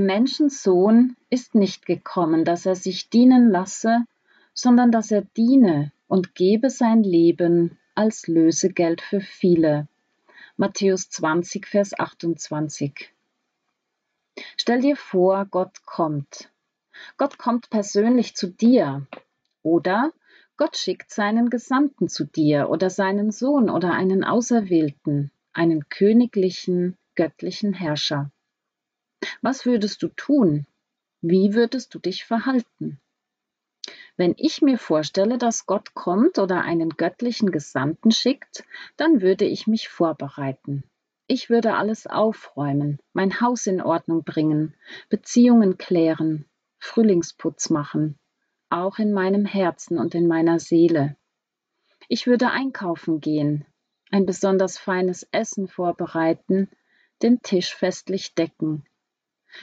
Der Menschensohn ist nicht gekommen, dass er sich dienen lasse, sondern dass er diene und gebe sein Leben als Lösegeld für viele. Matthäus 20, Vers 28. Stell dir vor, Gott kommt. Gott kommt persönlich zu dir. Oder Gott schickt seinen Gesandten zu dir oder seinen Sohn oder einen Auserwählten, einen königlichen, göttlichen Herrscher. Was würdest du tun? Wie würdest du dich verhalten? Wenn ich mir vorstelle, dass Gott kommt oder einen göttlichen Gesandten schickt, dann würde ich mich vorbereiten. Ich würde alles aufräumen, mein Haus in Ordnung bringen, Beziehungen klären, Frühlingsputz machen, auch in meinem Herzen und in meiner Seele. Ich würde einkaufen gehen, ein besonders feines Essen vorbereiten, den Tisch festlich decken.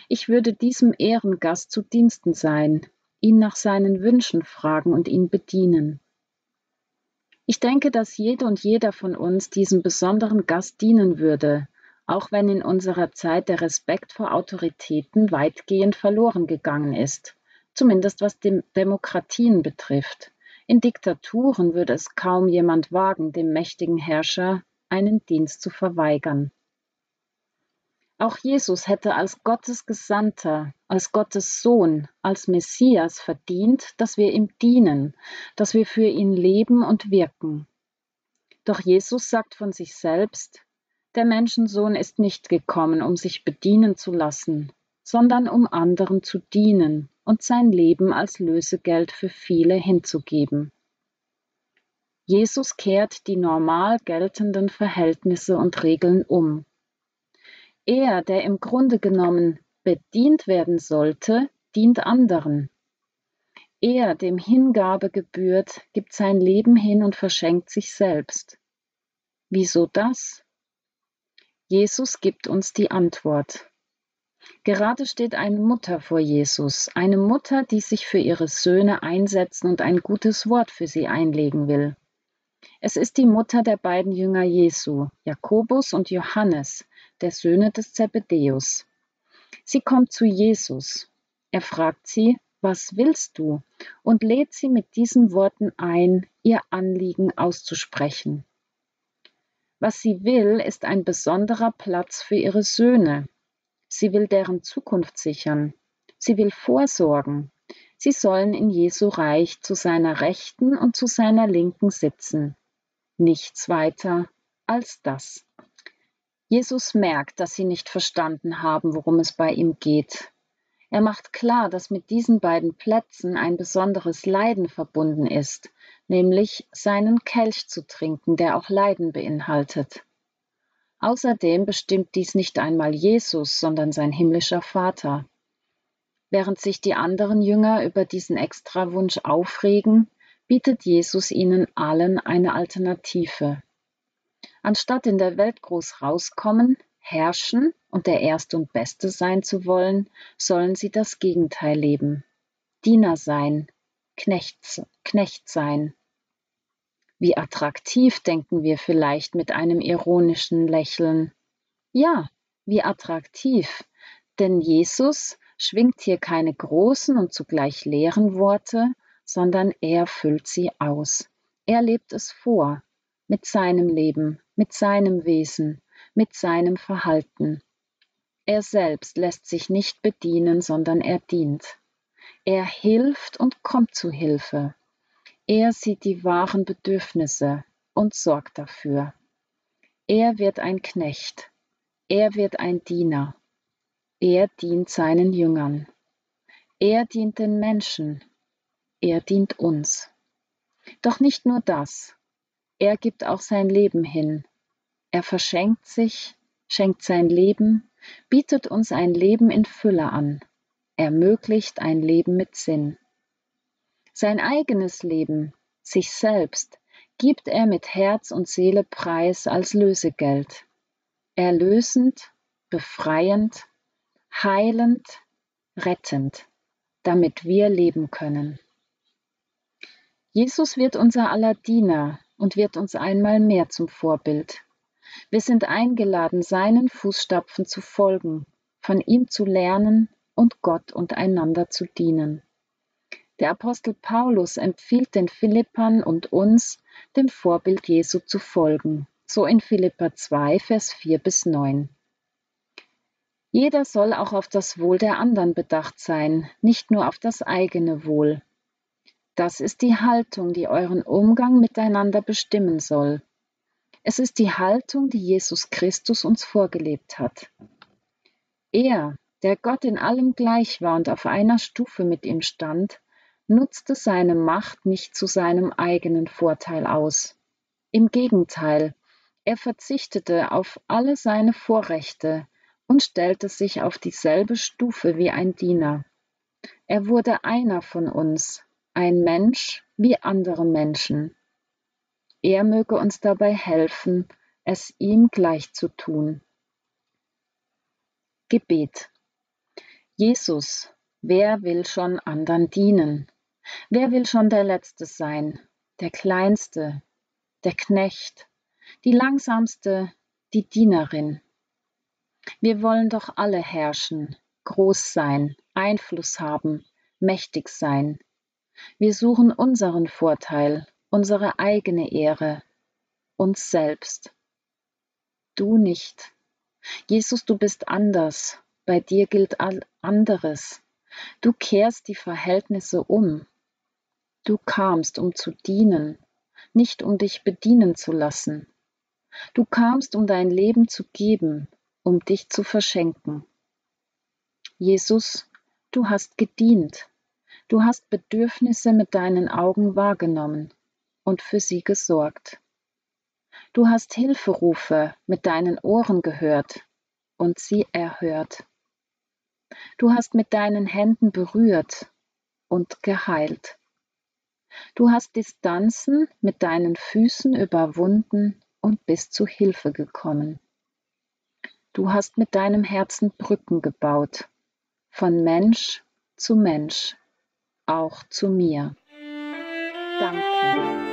Ich würde diesem Ehrengast zu Diensten sein, ihn nach seinen Wünschen fragen und ihn bedienen. Ich denke, dass jede und jeder von uns diesem besonderen Gast dienen würde, auch wenn in unserer Zeit der Respekt vor Autoritäten weitgehend verloren gegangen ist, zumindest was Dem Demokratien betrifft. In Diktaturen würde es kaum jemand wagen, dem mächtigen Herrscher einen Dienst zu verweigern. Auch Jesus hätte als Gottes Gesandter, als Gottes Sohn, als Messias verdient, dass wir ihm dienen, dass wir für ihn leben und wirken. Doch Jesus sagt von sich selbst, der Menschensohn ist nicht gekommen, um sich bedienen zu lassen, sondern um anderen zu dienen und sein Leben als Lösegeld für viele hinzugeben. Jesus kehrt die normal geltenden Verhältnisse und Regeln um er, der im Grunde genommen bedient werden sollte, dient anderen. Er, dem Hingabe gebührt, gibt sein Leben hin und verschenkt sich selbst. Wieso das? Jesus gibt uns die Antwort. Gerade steht eine Mutter vor Jesus, eine Mutter, die sich für ihre Söhne einsetzen und ein gutes Wort für sie einlegen will. Es ist die Mutter der beiden Jünger Jesu, Jakobus und Johannes, der Söhne des Zebedäus. Sie kommt zu Jesus. Er fragt sie, was willst du? und lädt sie mit diesen Worten ein, ihr Anliegen auszusprechen. Was sie will, ist ein besonderer Platz für ihre Söhne. Sie will deren Zukunft sichern. Sie will vorsorgen. Sie sollen in Jesu Reich zu seiner Rechten und zu seiner Linken sitzen. Nichts weiter als das. Jesus merkt, dass sie nicht verstanden haben, worum es bei ihm geht. Er macht klar, dass mit diesen beiden Plätzen ein besonderes Leiden verbunden ist, nämlich seinen Kelch zu trinken, der auch Leiden beinhaltet. Außerdem bestimmt dies nicht einmal Jesus, sondern sein himmlischer Vater. Während sich die anderen Jünger über diesen Extrawunsch aufregen, bietet Jesus ihnen allen eine Alternative. Anstatt in der Welt groß rauskommen, herrschen und der Erste und Beste sein zu wollen, sollen sie das Gegenteil leben. Diener sein, Knecht, Knecht sein. Wie attraktiv, denken wir vielleicht mit einem ironischen Lächeln. Ja, wie attraktiv, denn Jesus schwingt hier keine großen und zugleich leeren Worte, sondern er füllt sie aus. Er lebt es vor, mit seinem Leben, mit seinem Wesen, mit seinem Verhalten. Er selbst lässt sich nicht bedienen, sondern er dient. Er hilft und kommt zu Hilfe. Er sieht die wahren Bedürfnisse und sorgt dafür. Er wird ein Knecht. Er wird ein Diener. Er dient seinen Jüngern. Er dient den Menschen. Er dient uns. Doch nicht nur das. Er gibt auch sein Leben hin. Er verschenkt sich, schenkt sein Leben, bietet uns ein Leben in Fülle an, ermöglicht ein Leben mit Sinn. Sein eigenes Leben, sich selbst, gibt er mit Herz und Seele preis als Lösegeld. Erlösend, befreiend, heilend, rettend, damit wir leben können. Jesus wird unser aller Diener, und wird uns einmal mehr zum Vorbild. Wir sind eingeladen, seinen Fußstapfen zu folgen, von ihm zu lernen und Gott und einander zu dienen. Der Apostel Paulus empfiehlt den Philippern und uns, dem Vorbild Jesu zu folgen, so in Philippa 2, Vers 4 bis 9. Jeder soll auch auf das Wohl der anderen bedacht sein, nicht nur auf das eigene Wohl. Das ist die Haltung, die euren Umgang miteinander bestimmen soll. Es ist die Haltung, die Jesus Christus uns vorgelebt hat. Er, der Gott in allem gleich war und auf einer Stufe mit ihm stand, nutzte seine Macht nicht zu seinem eigenen Vorteil aus. Im Gegenteil, er verzichtete auf alle seine Vorrechte und stellte sich auf dieselbe Stufe wie ein Diener. Er wurde einer von uns, ein Mensch wie andere Menschen. Er möge uns dabei helfen, es ihm gleich zu tun. Gebet Jesus, wer will schon anderen dienen? Wer will schon der Letzte sein, der Kleinste, der Knecht, die Langsamste, die Dienerin? Wir wollen doch alle herrschen, groß sein, Einfluss haben, mächtig sein. Wir suchen unseren Vorteil, unsere eigene Ehre, uns selbst. Du nicht. Jesus, du bist anders, bei dir gilt anderes. Du kehrst die Verhältnisse um. Du kamst, um zu dienen, nicht um dich bedienen zu lassen. Du kamst, um dein Leben zu geben, um dich zu verschenken. Jesus, du hast gedient. Du hast Bedürfnisse mit deinen Augen wahrgenommen und für sie gesorgt. Du hast Hilferufe mit deinen Ohren gehört und sie erhört. Du hast mit deinen Händen berührt und geheilt. Du hast Distanzen mit deinen Füßen überwunden und bist zu Hilfe gekommen. Du hast mit deinem Herzen Brücken gebaut, von Mensch zu Mensch, auch zu mir. Danke.